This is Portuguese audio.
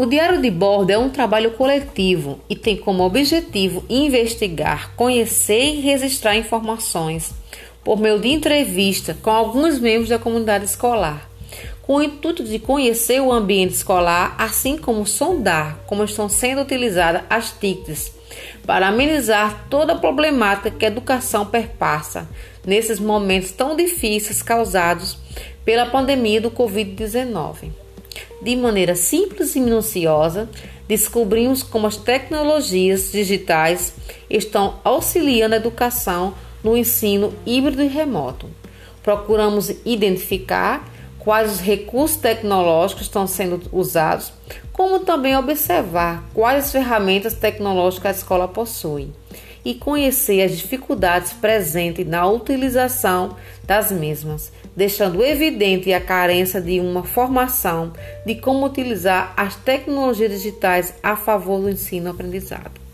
O diário de bordo é um trabalho coletivo e tem como objetivo investigar, conhecer e registrar informações por meio de entrevista com alguns membros da comunidade escolar, com o intuito de conhecer o ambiente escolar, assim como sondar como estão sendo utilizadas as TICs para amenizar toda a problemática que a educação perpassa nesses momentos tão difíceis causados pela pandemia do Covid-19. De maneira simples e minuciosa, descobrimos como as tecnologias digitais estão auxiliando a educação no ensino híbrido e remoto. Procuramos identificar quais os recursos tecnológicos estão sendo usados, como também observar quais ferramentas tecnológicas a escola possui e conhecer as dificuldades presentes na utilização das mesmas, deixando evidente a carência de uma formação de como utilizar as tecnologias digitais a favor do ensino-aprendizado.